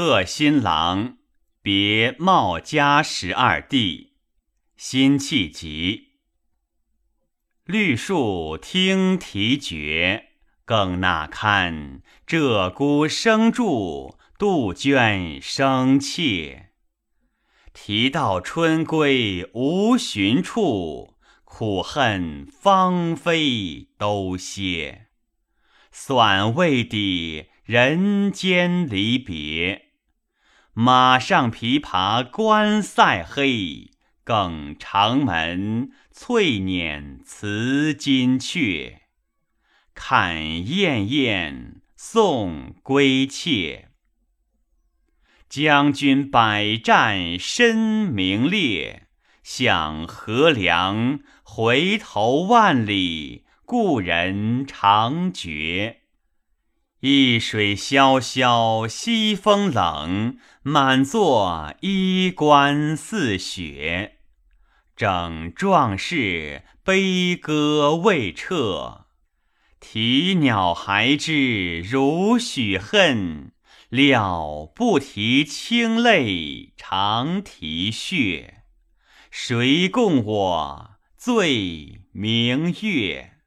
贺新郎别茂家十二弟，辛弃疾。绿树听啼绝，更那堪鹧鸪声住，杜鹃声切。啼到春归无寻处，苦恨芳菲都歇。算未抵人间离别。马上琵琶关塞黑，更长门翠辇辞金阙。看燕燕，送归妾。将军百战身名裂，向河梁回头万里，故人长绝。一水萧萧，西风冷，满座衣冠似雪。整壮士，悲歌未彻。啼鸟还知如许恨，料不提清泪，长啼血。谁共我醉明月？